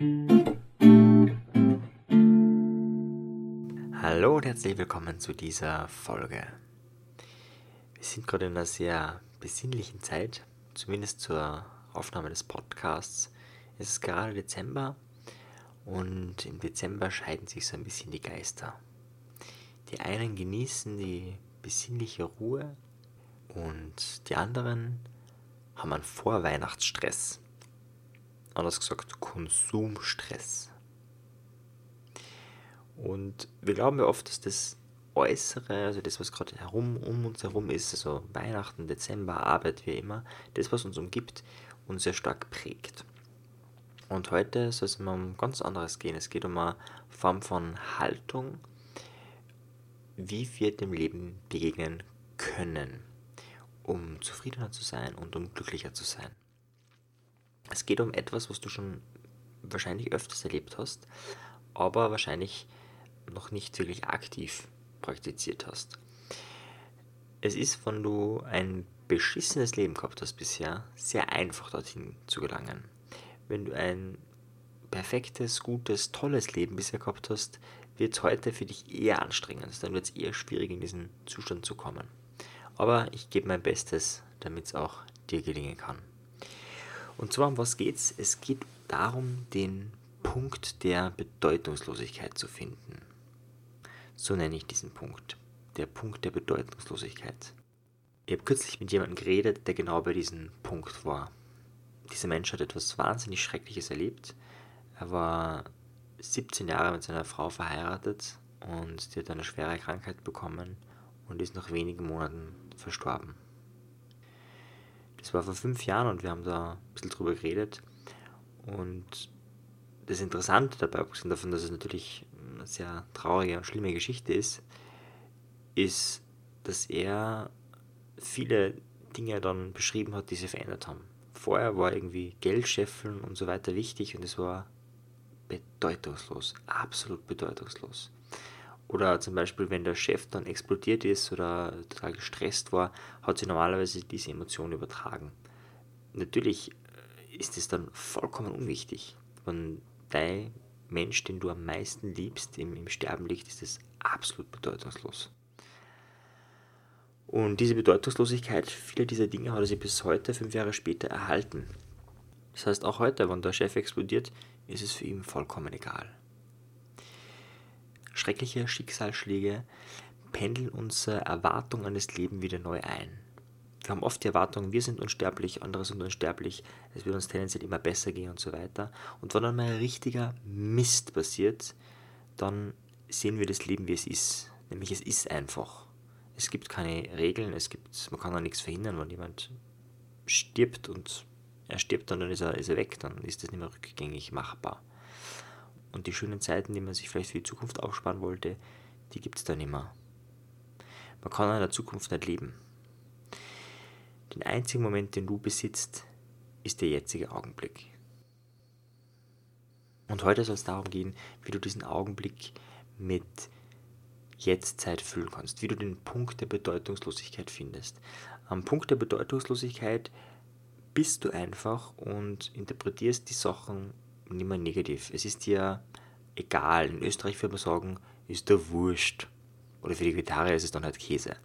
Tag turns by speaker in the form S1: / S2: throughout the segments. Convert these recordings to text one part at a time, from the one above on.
S1: Hallo und herzlich willkommen zu dieser Folge. Wir sind gerade in einer sehr besinnlichen Zeit, zumindest zur Aufnahme des Podcasts. Es ist gerade Dezember und im Dezember scheiden sich so ein bisschen die Geister. Die einen genießen die besinnliche Ruhe und die anderen haben einen Vorweihnachtsstress. Anders gesagt, Konsumstress. Und wir glauben ja oft, dass das Äußere, also das, was gerade herum um uns herum ist, also Weihnachten, Dezember, Arbeit, wie immer, das, was uns umgibt, uns sehr stark prägt. Und heute soll es um ganz anderes gehen. Es geht um eine Form von Haltung, wie wir dem Leben begegnen können, um zufriedener zu sein und um glücklicher zu sein. Es geht um etwas, was du schon wahrscheinlich öfters erlebt hast, aber wahrscheinlich noch nicht wirklich aktiv praktiziert hast. Es ist, wenn du ein beschissenes Leben gehabt hast bisher, sehr einfach dorthin zu gelangen. Wenn du ein perfektes, gutes, tolles Leben bisher gehabt hast, wird es heute für dich eher anstrengend. Dann wird es eher schwierig, in diesen Zustand zu kommen. Aber ich gebe mein Bestes, damit es auch dir gelingen kann. Und zwar um was geht's? Es geht darum, den Punkt der Bedeutungslosigkeit zu finden. So nenne ich diesen Punkt. Der Punkt der Bedeutungslosigkeit. Ich habe kürzlich mit jemandem geredet, der genau bei diesem Punkt war. Dieser Mensch hat etwas wahnsinnig Schreckliches erlebt. Er war 17 Jahre mit seiner Frau verheiratet und die hat eine schwere Krankheit bekommen und ist nach wenigen Monaten verstorben. Das war vor fünf Jahren und wir haben da ein bisschen drüber geredet. Und das Interessante dabei, abgesehen davon, dass es natürlich eine sehr traurige und schlimme Geschichte ist, ist, dass er viele Dinge dann beschrieben hat, die sich verändert haben. Vorher war irgendwie Geld scheffeln und so weiter wichtig und es war bedeutungslos, absolut bedeutungslos. Oder zum Beispiel, wenn der Chef dann explodiert ist oder total gestresst war, hat sie normalerweise diese Emotion übertragen. Natürlich ist es dann vollkommen unwichtig. Wenn dein Mensch, den du am meisten liebst, im, im Sterben liegt, ist es absolut bedeutungslos. Und diese Bedeutungslosigkeit vieler dieser Dinge hat er sich bis heute, fünf Jahre später, erhalten. Das heißt, auch heute, wenn der Chef explodiert, ist es für ihn vollkommen egal. Schreckliche Schicksalsschläge pendeln unsere Erwartungen an das Leben wieder neu ein. Wir haben oft die Erwartung, wir sind unsterblich, andere sind unsterblich, es wird uns tendenziell immer besser gehen und so weiter. Und wenn dann mal ein richtiger Mist passiert, dann sehen wir das Leben, wie es ist. Nämlich es ist einfach. Es gibt keine Regeln, es gibt, man kann auch nichts verhindern, wenn jemand stirbt und er stirbt dann ist er, ist er weg, dann ist das nicht mehr rückgängig machbar. Und die schönen Zeiten, die man sich vielleicht für die Zukunft aufsparen wollte, die gibt es dann mehr. Man kann in der Zukunft nicht leben. Den einzigen Moment, den du besitzt, ist der jetzige Augenblick. Und heute soll es darum gehen, wie du diesen Augenblick mit Jetztzeit füllen kannst, wie du den Punkt der Bedeutungslosigkeit findest. Am Punkt der Bedeutungslosigkeit bist du einfach und interpretierst die Sachen nicht mehr negativ. Es ist dir egal. In Österreich würde man sagen, ist der Wurscht. Oder für die Vegetarier ist es dann halt Käse.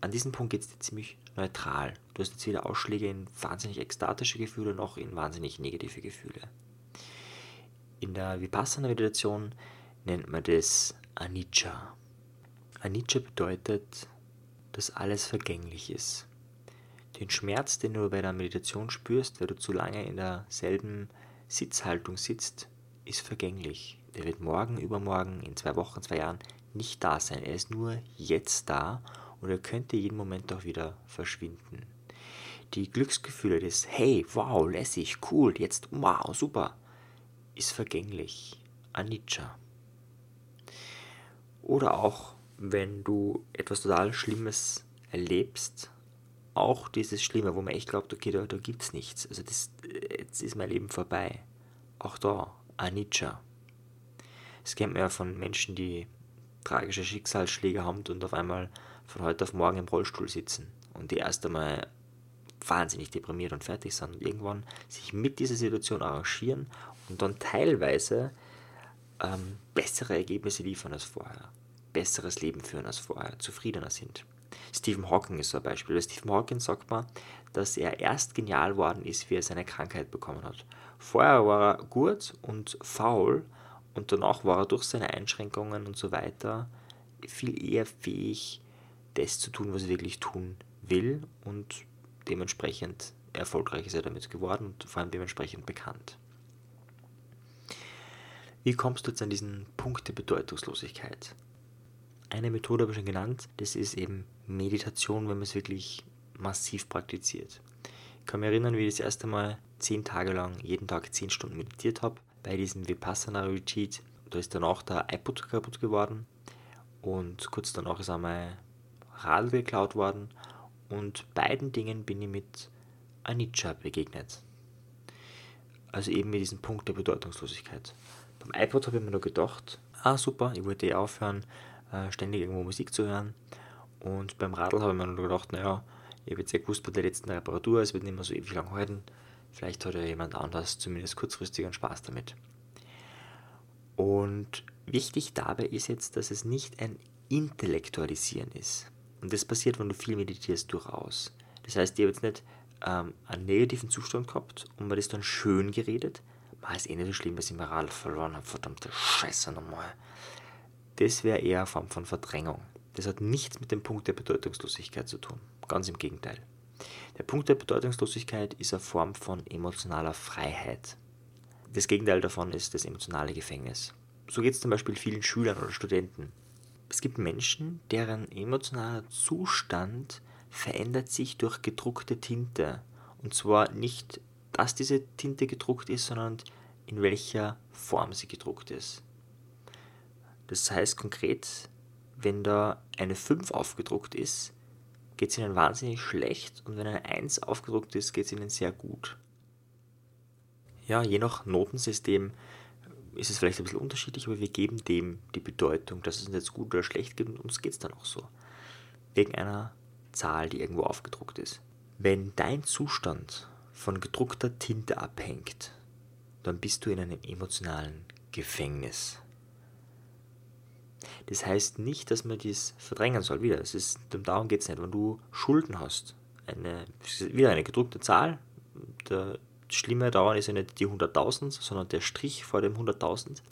S1: An diesem Punkt geht es dir ziemlich neutral. Du hast jetzt weder Ausschläge in wahnsinnig ekstatische Gefühle noch in wahnsinnig negative Gefühle. In der Vipassana-Meditation nennt man das Anicca. Anicca bedeutet, dass alles vergänglich ist. Den Schmerz, den du bei der Meditation spürst, weil du zu lange in derselben Sitzhaltung sitzt, ist vergänglich. Der wird morgen, übermorgen, in zwei Wochen, zwei Jahren nicht da sein. Er ist nur jetzt da und er könnte jeden Moment auch wieder verschwinden. Die Glücksgefühle des Hey, wow, lässig, cool, jetzt wow, super, ist vergänglich. Anicca. Oder auch, wenn du etwas total Schlimmes erlebst auch dieses Schlimme, wo man echt glaubt, okay, da, da gibt es nichts. Also das, jetzt ist mein Leben vorbei. Auch da, Anicca. Das kennt man ja von Menschen, die tragische Schicksalsschläge haben und auf einmal von heute auf morgen im Rollstuhl sitzen und die erst einmal wahnsinnig deprimiert und fertig sind und irgendwann sich mit dieser Situation arrangieren und dann teilweise ähm, bessere Ergebnisse liefern als vorher, besseres Leben führen als vorher, zufriedener sind. Stephen Hawking ist so ein Beispiel. Bei Stephen Hawking sagt man, dass er erst genial worden ist, wie er seine Krankheit bekommen hat. Vorher war er gut und faul und danach war er durch seine Einschränkungen und so weiter viel eher fähig, das zu tun, was er wirklich tun will und dementsprechend erfolgreich ist er damit geworden und vor allem dementsprechend bekannt. Wie kommst du jetzt an diesen Punkt der Bedeutungslosigkeit? Eine Methode habe ich schon genannt, das ist eben Meditation, wenn man es wirklich massiv praktiziert. Ich kann mich erinnern, wie ich das erste Mal zehn Tage lang jeden Tag zehn Stunden meditiert habe bei diesem Vipassana Retreat. Da ist danach der iPod kaputt geworden und kurz danach ist einmal Radl geklaut worden und beiden Dingen bin ich mit Anicca begegnet. Also eben mit diesem Punkt der Bedeutungslosigkeit. Beim iPod habe ich mir nur gedacht, ah super, ich wollte eh aufhören, äh, ständig irgendwo Musik zu hören. Und beim Radl habe ich mir nur gedacht, naja, ich habe jetzt ja gewusst bei der letzten Reparatur, es wird nicht mehr so ewig lang halten. Vielleicht hat ja jemand anders zumindest kurzfristig einen Spaß damit. Und wichtig dabei ist jetzt, dass es nicht ein Intellektualisieren ist. Und das passiert, wenn du viel meditierst, durchaus. Das heißt, ich habe jetzt nicht ähm, einen negativen Zustand gehabt und mir das dann schön geredet. War es eh nicht so schlimm, dass ich mir Rad verloren habe. Verdammte Scheiße nochmal. Das wäre eher eine Form von Verdrängung. Das hat nichts mit dem Punkt der Bedeutungslosigkeit zu tun. Ganz im Gegenteil. Der Punkt der Bedeutungslosigkeit ist eine Form von emotionaler Freiheit. Das Gegenteil davon ist das emotionale Gefängnis. So geht es zum Beispiel vielen Schülern oder Studenten. Es gibt Menschen, deren emotionaler Zustand verändert sich durch gedruckte Tinte. Und zwar nicht, dass diese Tinte gedruckt ist, sondern in welcher Form sie gedruckt ist. Das heißt konkret, wenn da eine 5 aufgedruckt ist, geht es ihnen wahnsinnig schlecht und wenn eine 1 aufgedruckt ist, geht es ihnen sehr gut. Ja, je nach Notensystem ist es vielleicht ein bisschen unterschiedlich, aber wir geben dem die Bedeutung, dass es uns jetzt gut oder schlecht gibt und uns geht es dann auch so. Wegen einer Zahl, die irgendwo aufgedruckt ist. Wenn dein Zustand von gedruckter Tinte abhängt, dann bist du in einem emotionalen Gefängnis. Das heißt nicht, dass man dies verdrängen soll. Wieder, es ist, darum geht es nicht. Wenn du Schulden hast, eine, wieder eine gedruckte Zahl, der Schlimme daran ist ja nicht die 100.000, sondern der Strich vor dem 100.000.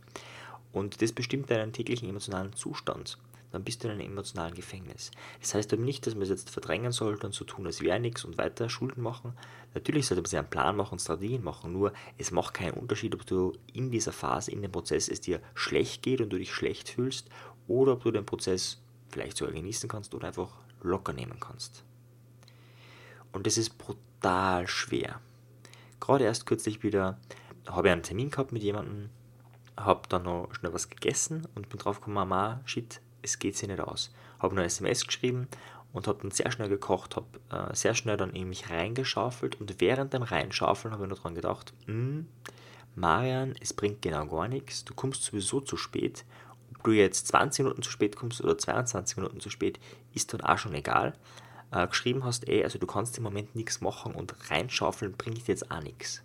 S1: Und das bestimmt deinen täglichen emotionalen Zustand. Dann bist du in einem emotionalen Gefängnis. Das heißt aber nicht, dass man es jetzt verdrängen sollte und so tun, als wäre nichts und weiter Schulden machen. Natürlich sollte man sich einen Plan machen Strategien machen, nur es macht keinen Unterschied, ob du in dieser Phase, in dem Prozess es dir schlecht geht und du dich schlecht fühlst oder ob du den Prozess vielleicht sogar genießen kannst oder einfach locker nehmen kannst. Und das ist brutal schwer gerade erst kürzlich wieder, habe ich einen Termin gehabt mit jemandem, habe dann noch schnell was gegessen und bin drauf gekommen, Mama, shit, es geht sich nicht aus. Habe eine SMS geschrieben und habe dann sehr schnell gekocht, habe äh, sehr schnell dann in mich reingeschaufelt und während dem Reinschaufeln habe ich noch dran gedacht, hm, Marian, es bringt genau gar nichts, du kommst sowieso zu spät. Ob du jetzt 20 Minuten zu spät kommst oder 22 Minuten zu spät, ist dann auch schon egal äh, geschrieben hast, ey, also du kannst im Moment nichts machen und reinschaufeln bringt jetzt auch nichts.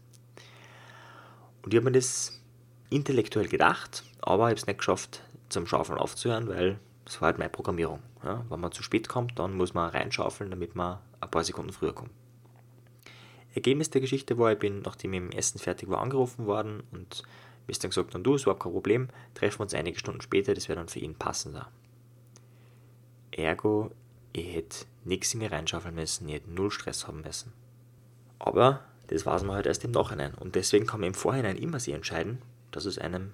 S1: Und ich habe mir das intellektuell gedacht, aber ich habe es nicht geschafft, zum Schaufeln aufzuhören, weil das war halt meine Programmierung. Ja, wenn man zu spät kommt, dann muss man reinschaufeln, damit man ein paar Sekunden früher kommt. Ergebnis der Geschichte war, ich bin, nachdem ich im Essen fertig war, angerufen worden und mir ist dann gesagt, dann du, es war kein Problem, treffen wir uns einige Stunden später, das wäre dann für ihn passender. Ergo, ich hätte nichts in mir reinschaufeln müssen, ich hätte null Stress haben müssen. Aber das weiß man halt erst im Nachhinein. Und deswegen kann man im Vorhinein immer sich entscheiden, dass es einem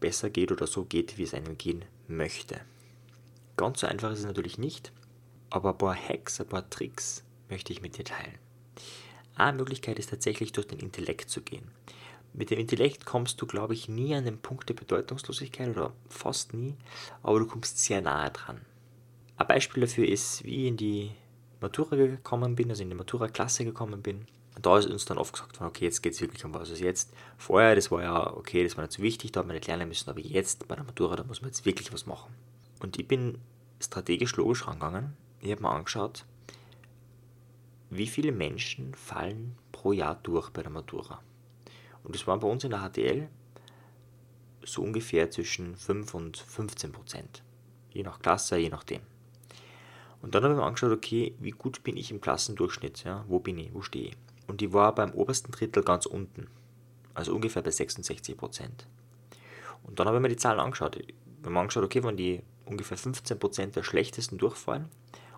S1: besser geht oder so geht, wie es einem gehen möchte. Ganz so einfach ist es natürlich nicht, aber ein paar Hacks, ein paar Tricks möchte ich mit dir teilen. Eine Möglichkeit ist tatsächlich durch den Intellekt zu gehen. Mit dem Intellekt kommst du, glaube ich, nie an den Punkt der Bedeutungslosigkeit oder fast nie, aber du kommst sehr nahe dran. Ein Beispiel dafür ist, wie ich in die Matura gekommen bin, also in die Matura-Klasse gekommen bin. Und da ist uns dann oft gesagt worden, okay, jetzt geht es wirklich um was. Also jetzt, vorher, das war ja okay, das war nicht so wichtig, da hat man nicht lernen müssen, aber jetzt bei der Matura, da muss man jetzt wirklich was machen. Und ich bin strategisch logisch rangegangen. Ich habe mir angeschaut, wie viele Menschen fallen pro Jahr durch bei der Matura. Und das waren bei uns in der HTL so ungefähr zwischen 5 und 15 Prozent. Je nach Klasse, je nachdem. Und dann habe ich mir angeschaut, okay, wie gut bin ich im Klassendurchschnitt? Ja? Wo bin ich? Wo stehe ich? Und ich war beim obersten Drittel ganz unten. Also ungefähr bei 66 Prozent. Und dann habe ich mir die Zahlen angeschaut. Ich habe mir angeschaut, okay, wenn die ungefähr 15 Prozent der schlechtesten durchfallen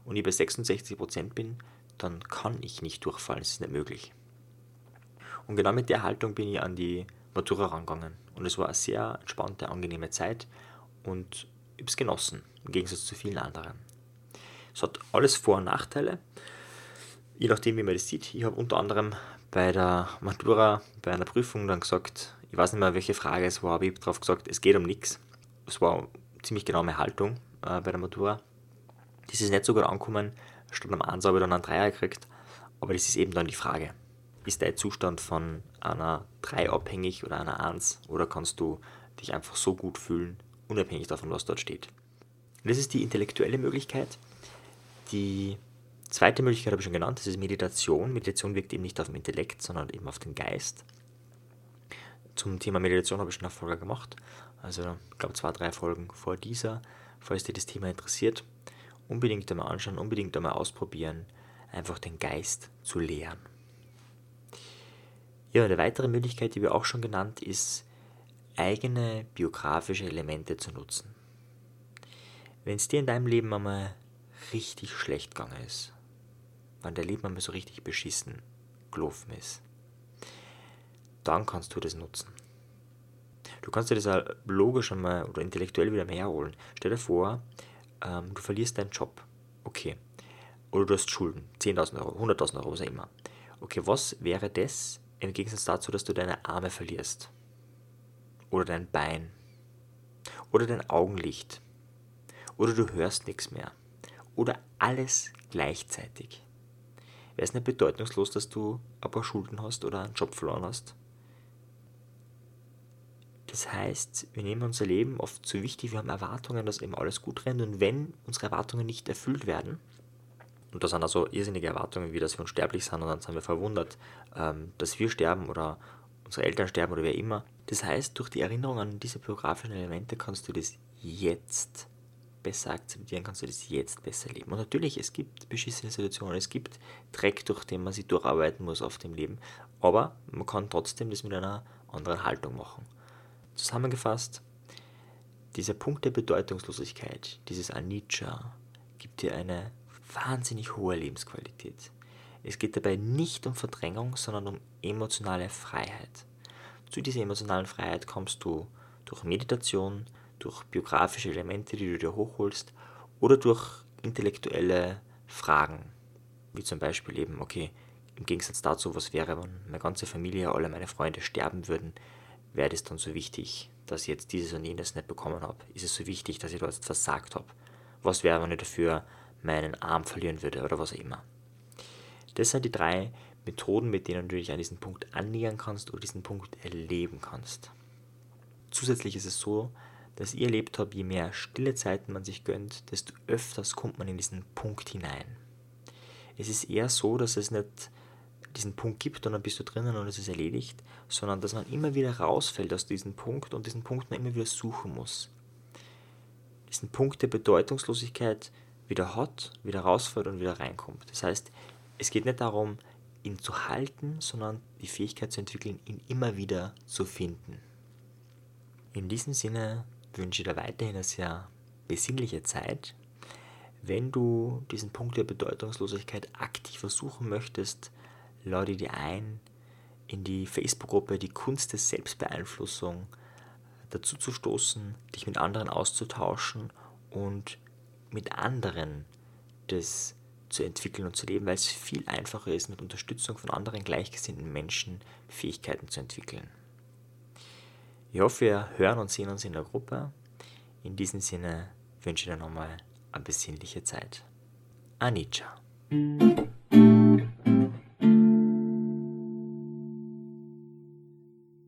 S1: und ich bei 66 Prozent bin, dann kann ich nicht durchfallen. Das ist nicht möglich. Und genau mit der Haltung bin ich an die Matura rangegangen. Und es war eine sehr entspannte, angenehme Zeit und ich habe es genossen, im Gegensatz zu vielen anderen. Es hat alles Vor- und Nachteile, je nachdem, wie man das sieht. Ich habe unter anderem bei der Matura, bei einer Prüfung dann gesagt, ich weiß nicht mehr, welche Frage es war, aber ich habe darauf gesagt, es geht um nichts. Es war ziemlich genau meine Haltung äh, bei der Matura. Das ist nicht so gut angekommen, statt am 1 habe ich dann einen Dreier gekriegt, aber das ist eben dann die Frage ist dein Zustand von einer 3 abhängig oder einer 1 oder kannst du dich einfach so gut fühlen, unabhängig davon, was dort steht. das ist die intellektuelle Möglichkeit. Die zweite Möglichkeit habe ich schon genannt, das ist Meditation. Meditation wirkt eben nicht auf den Intellekt, sondern eben auf den Geist. Zum Thema Meditation habe ich schon eine Folge gemacht, also ich glaube zwei, drei Folgen vor dieser. Falls dir das Thema interessiert, unbedingt einmal anschauen, unbedingt einmal ausprobieren, einfach den Geist zu lehren. Ja, eine weitere Möglichkeit, die wir auch schon genannt, ist, eigene biografische Elemente zu nutzen. Wenn es dir in deinem Leben einmal richtig schlecht gegangen ist, wenn dein Leben einmal so richtig beschissen gelaufen ist, dann kannst du das nutzen. Du kannst dir das auch logisch einmal oder intellektuell wieder herholen. Stell dir vor, ähm, du verlierst deinen Job. Okay. Oder du hast Schulden. 10.000 Euro, 100.000 Euro, was auch immer. Okay, was wäre das, im Gegensatz dazu, dass du deine Arme verlierst. Oder dein Bein. Oder dein Augenlicht. Oder du hörst nichts mehr. Oder alles gleichzeitig. Wäre es nicht bedeutungslos, dass du ein paar Schulden hast oder einen Job verloren hast? Das heißt, wir nehmen unser Leben oft zu wichtig, wir haben Erwartungen, dass eben alles gut rennt und wenn unsere Erwartungen nicht erfüllt werden, und da sind also irrsinnige Erwartungen, wie dass wir unsterblich sind und dann sind wir verwundert, ähm, dass wir sterben oder unsere Eltern sterben oder wer immer. Das heißt, durch die Erinnerung an diese biografischen Elemente kannst du das jetzt besser akzeptieren, kannst du das jetzt besser leben. Und natürlich, es gibt beschissene Situationen, es gibt Dreck, durch den man sich durcharbeiten muss auf dem Leben, aber man kann trotzdem das mit einer anderen Haltung machen. Zusammengefasst, dieser Punkt der Bedeutungslosigkeit, dieses Anicca, gibt dir eine wahnsinnig hohe Lebensqualität. Es geht dabei nicht um Verdrängung, sondern um emotionale Freiheit. Zu dieser emotionalen Freiheit kommst du durch Meditation, durch biografische Elemente, die du dir hochholst, oder durch intellektuelle Fragen, wie zum Beispiel eben, okay, im Gegensatz dazu, was wäre, wenn meine ganze Familie, alle meine Freunde sterben würden, wäre es dann so wichtig, dass ich jetzt dieses und jenes nicht bekommen habe? Ist es so wichtig, dass ich jetzt versagt habe? Was wäre, wenn ich dafür meinen Arm verlieren würde oder was auch immer. Das sind die drei Methoden, mit denen du dich an diesen Punkt annähern kannst oder diesen Punkt erleben kannst. Zusätzlich ist es so, dass ich erlebt habe, je mehr stille Zeiten man sich gönnt, desto öfters kommt man in diesen Punkt hinein. Es ist eher so, dass es nicht diesen Punkt gibt und dann bist du drinnen und es ist erledigt, sondern dass man immer wieder rausfällt aus diesem Punkt und diesen Punkt man immer wieder suchen muss. Diesen Punkt der Bedeutungslosigkeit wieder hat, wieder rausfällt und wieder reinkommt. Das heißt, es geht nicht darum, ihn zu halten, sondern die Fähigkeit zu entwickeln, ihn immer wieder zu finden. In diesem Sinne wünsche ich dir weiterhin eine sehr besinnliche Zeit. Wenn du diesen Punkt der Bedeutungslosigkeit aktiv versuchen möchtest, lade dir ein, in die Facebook-Gruppe Die Kunst der Selbstbeeinflussung dazu zu stoßen, dich mit anderen auszutauschen und mit anderen das zu entwickeln und zu leben, weil es viel einfacher ist, mit Unterstützung von anderen gleichgesinnten Menschen Fähigkeiten zu entwickeln. Ich hoffe, wir hören und sehen uns in der Gruppe. In diesem Sinne wünsche ich dir nochmal eine besinnliche Zeit. Anicca.